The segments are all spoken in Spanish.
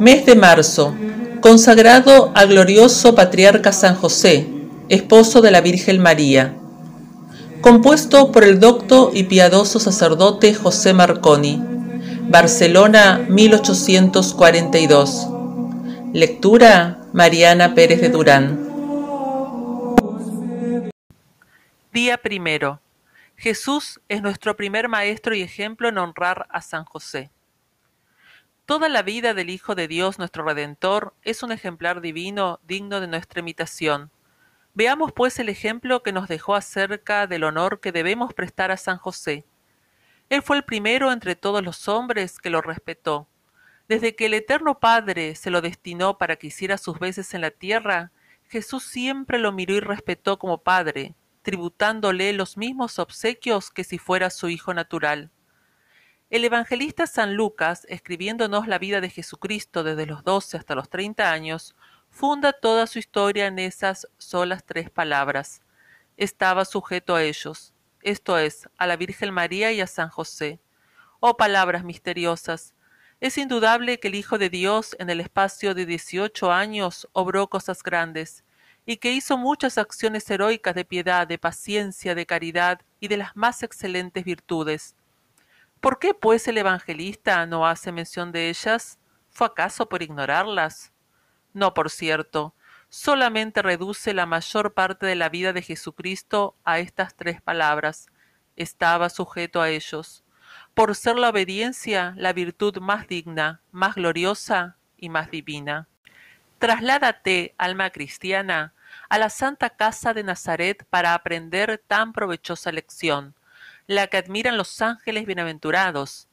Mes de marzo, consagrado al glorioso patriarca San José, esposo de la Virgen María. Compuesto por el docto y piadoso sacerdote José Marconi. Barcelona, 1842. Lectura Mariana Pérez de Durán. Día primero. Jesús es nuestro primer maestro y ejemplo en honrar a San José. Toda la vida del Hijo de Dios, nuestro Redentor, es un ejemplar divino digno de nuestra imitación. Veamos pues el ejemplo que nos dejó acerca del honor que debemos prestar a San José. Él fue el primero entre todos los hombres que lo respetó. Desde que el Eterno Padre se lo destinó para que hiciera sus veces en la tierra, Jesús siempre lo miró y respetó como Padre, tributándole los mismos obsequios que si fuera su Hijo natural. El evangelista San Lucas, escribiéndonos la vida de Jesucristo desde los 12 hasta los 30 años, funda toda su historia en esas solas tres palabras. Estaba sujeto a ellos, esto es, a la Virgen María y a San José. Oh palabras misteriosas. Es indudable que el Hijo de Dios en el espacio de 18 años obró cosas grandes, y que hizo muchas acciones heroicas de piedad, de paciencia, de caridad y de las más excelentes virtudes ¿Por qué, pues, el evangelista no hace mención de ellas? ¿Fue acaso por ignorarlas? No, por cierto, solamente reduce la mayor parte de la vida de Jesucristo a estas tres palabras. Estaba sujeto a ellos, por ser la obediencia la virtud más digna, más gloriosa y más divina. Trasládate, alma cristiana, a la santa casa de Nazaret para aprender tan provechosa lección la que admiran los ángeles bienaventurados,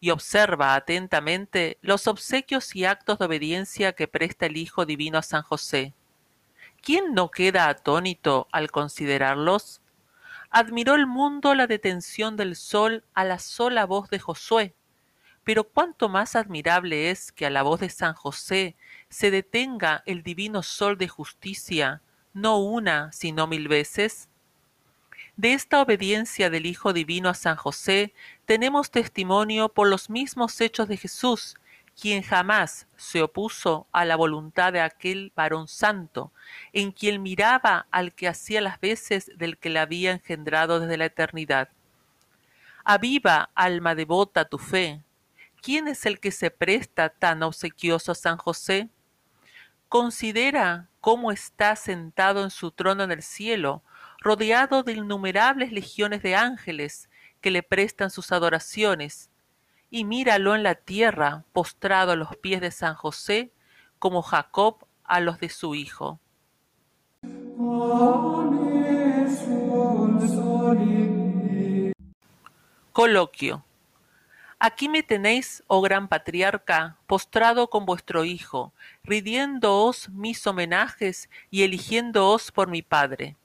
y observa atentamente los obsequios y actos de obediencia que presta el Hijo Divino a San José. ¿Quién no queda atónito al considerarlos? Admiró el mundo la detención del sol a la sola voz de Josué, pero cuánto más admirable es que a la voz de San José se detenga el divino sol de justicia, no una, sino mil veces. De esta obediencia del Hijo Divino a San José tenemos testimonio por los mismos hechos de Jesús, quien jamás se opuso a la voluntad de aquel varón santo, en quien miraba al que hacía las veces del que le había engendrado desde la eternidad. Aviva, alma devota, tu fe. ¿Quién es el que se presta tan obsequioso a San José? Considera cómo está sentado en su trono en el cielo, rodeado de innumerables legiones de ángeles que le prestan sus adoraciones, y míralo en la tierra, postrado a los pies de San José, como Jacob a los de su hijo. Coloquio. Aquí me tenéis, oh gran patriarca, postrado con vuestro hijo, ridiéndoos mis homenajes y eligiéndoos por mi padre.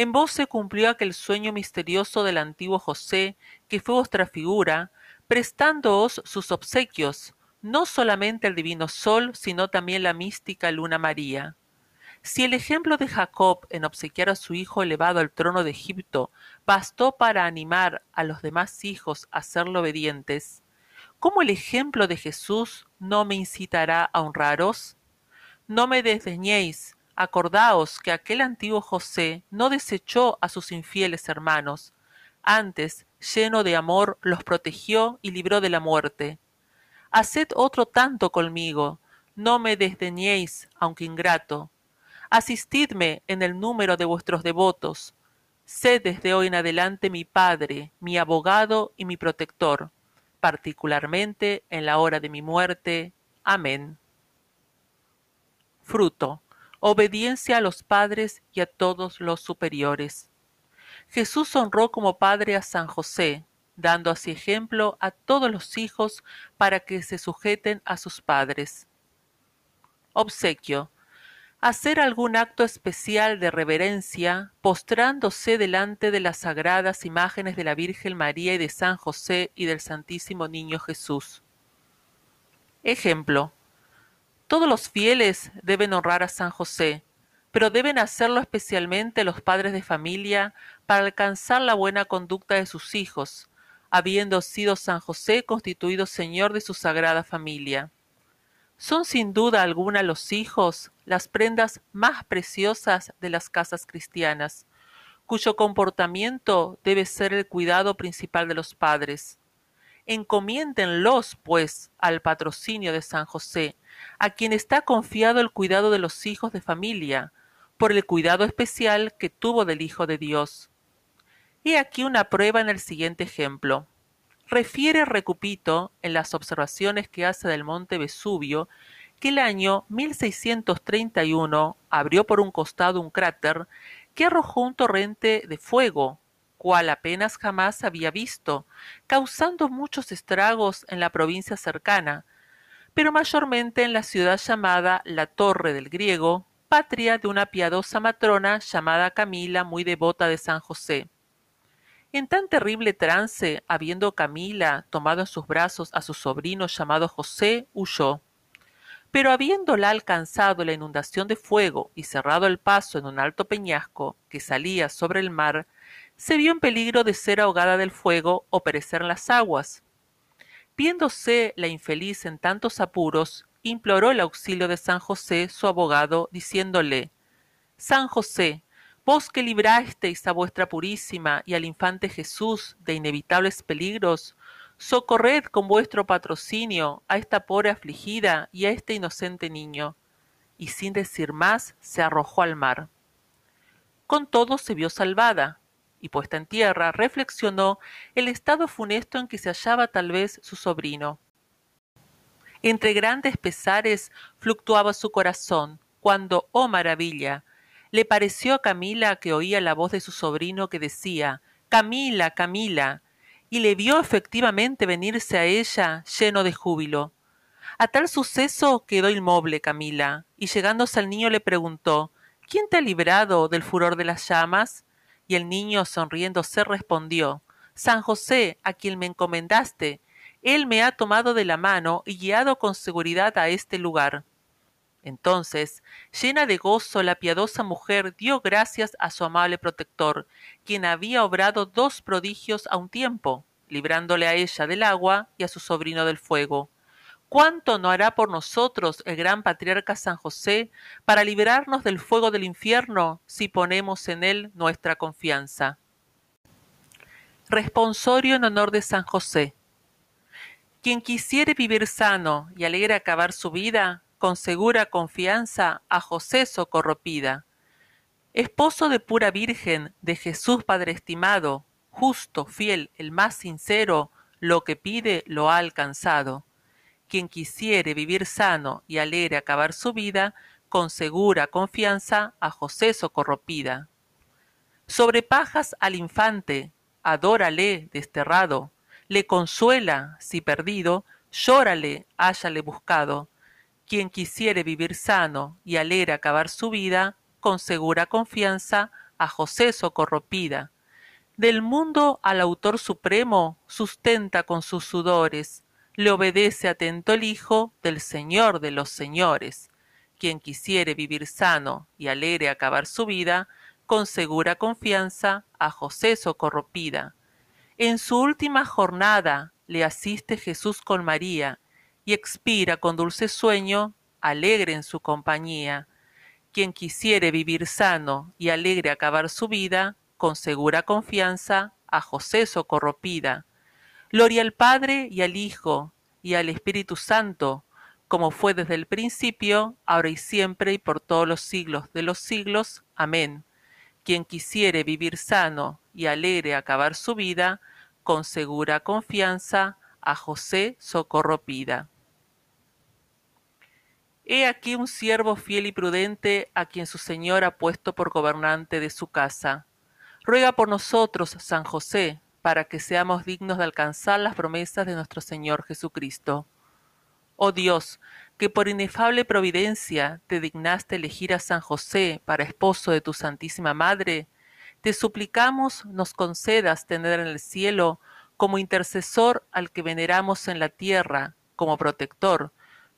En vos se cumplió aquel sueño misterioso del antiguo José, que fue vuestra figura, prestándoos sus obsequios, no solamente el divino sol, sino también la mística luna María. Si el ejemplo de Jacob en obsequiar a su hijo elevado al trono de Egipto bastó para animar a los demás hijos a serlo obedientes, ¿cómo el ejemplo de Jesús no me incitará a honraros? No me desdeñéis, Acordaos que aquel antiguo José no desechó a sus infieles hermanos, antes, lleno de amor, los protegió y libró de la muerte. Haced otro tanto conmigo, no me desdeñéis, aunque ingrato. Asistidme en el número de vuestros devotos. Sed desde hoy en adelante mi Padre, mi abogado y mi protector, particularmente en la hora de mi muerte. Amén. Fruto obediencia a los padres y a todos los superiores. Jesús honró como padre a San José, dando así ejemplo a todos los hijos para que se sujeten a sus padres. Obsequio. Hacer algún acto especial de reverencia, postrándose delante de las sagradas imágenes de la Virgen María y de San José y del Santísimo Niño Jesús. Ejemplo. Todos los fieles deben honrar a San José, pero deben hacerlo especialmente los padres de familia para alcanzar la buena conducta de sus hijos, habiendo sido San José constituido Señor de su sagrada familia. Son sin duda alguna los hijos las prendas más preciosas de las casas cristianas, cuyo comportamiento debe ser el cuidado principal de los padres. Encomiéndenlos, pues, al patrocinio de San José, a quien está confiado el cuidado de los hijos de familia, por el cuidado especial que tuvo del Hijo de Dios. He aquí una prueba en el siguiente ejemplo. Refiere Recupito, en las observaciones que hace del monte Vesubio, que el año 1631 abrió por un costado un cráter que arrojó un torrente de fuego, cual apenas jamás había visto, causando muchos estragos en la provincia cercana, pero mayormente en la ciudad llamada La Torre del Griego, patria de una piadosa matrona llamada Camila, muy devota de San José. En tan terrible trance, habiendo Camila tomado en sus brazos a su sobrino llamado José, huyó. Pero habiéndola alcanzado la inundación de fuego y cerrado el paso en un alto peñasco que salía sobre el mar, se vio en peligro de ser ahogada del fuego o perecer en las aguas. Viéndose la infeliz en tantos apuros, imploró el auxilio de San José, su abogado, diciéndole San José, Vos que librasteis a vuestra purísima y al infante Jesús de inevitables peligros, socorred con vuestro patrocinio a esta pobre afligida y a este inocente niño. Y sin decir más, se arrojó al mar. Con todo se vio salvada, y puesta en tierra, reflexionó el estado funesto en que se hallaba tal vez su sobrino. Entre grandes pesares fluctuaba su corazón, cuando, oh maravilla, le pareció a Camila que oía la voz de su sobrino que decía Camila, Camila, y le vio efectivamente venirse a ella lleno de júbilo. A tal suceso quedó inmoble Camila, y llegándose al niño le preguntó ¿Quién te ha librado del furor de las llamas? Y el niño sonriéndose respondió San José, a quien me encomendaste, él me ha tomado de la mano y guiado con seguridad a este lugar. Entonces, llena de gozo, la piadosa mujer dio gracias a su amable protector, quien había obrado dos prodigios a un tiempo, librándole a ella del agua y a su sobrino del fuego. ¿Cuánto no hará por nosotros el gran patriarca San José para liberarnos del fuego del infierno si ponemos en él nuestra confianza? Responsorio en honor de San José. Quien quisiere vivir sano y alegre acabar su vida, con segura confianza a José Socorropida. Esposo de pura Virgen, de Jesús Padre estimado, justo, fiel, el más sincero, lo que pide lo ha alcanzado. Quien quisiere vivir sano y alegre acabar su vida, con segura confianza a José Socorropida. Sobre pajas al infante, adórale desterrado, le consuela si perdido, llórale háyale buscado, quien quisiere vivir sano y alegre acabar su vida, con segura confianza, a José Socorropida. Del mundo al autor supremo sustenta con sus sudores, le obedece atento el Hijo del Señor de los Señores. Quien quisiere vivir sano y alegre acabar su vida, con segura confianza, a José Socorropida. En su última jornada le asiste Jesús con María, y expira con dulce sueño, alegre en su compañía. Quien quisiere vivir sano y alegre acabar su vida, con segura confianza, a José socorropida. Gloria al Padre y al Hijo y al Espíritu Santo, como fue desde el principio, ahora y siempre y por todos los siglos de los siglos. Amén. Quien quisiere vivir sano y alegre acabar su vida, con segura confianza, a José socorropida. He aquí un siervo fiel y prudente a quien su Señor ha puesto por gobernante de su casa. Ruega por nosotros, San José, para que seamos dignos de alcanzar las promesas de nuestro Señor Jesucristo. Oh Dios, que por inefable providencia te dignaste elegir a San José para esposo de tu Santísima Madre, te suplicamos nos concedas tener en el cielo como intercesor al que veneramos en la tierra, como protector,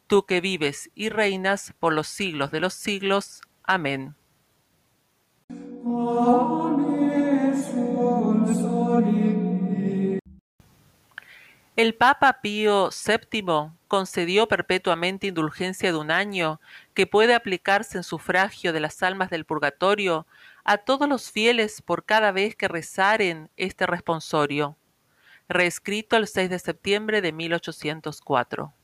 tú que vives y reinas por los siglos de los siglos. Amén. El Papa Pío VII concedió perpetuamente indulgencia de un año que puede aplicarse en sufragio de las almas del purgatorio a todos los fieles por cada vez que rezaren este responsorio. Reescrito el 6 de septiembre de 1804.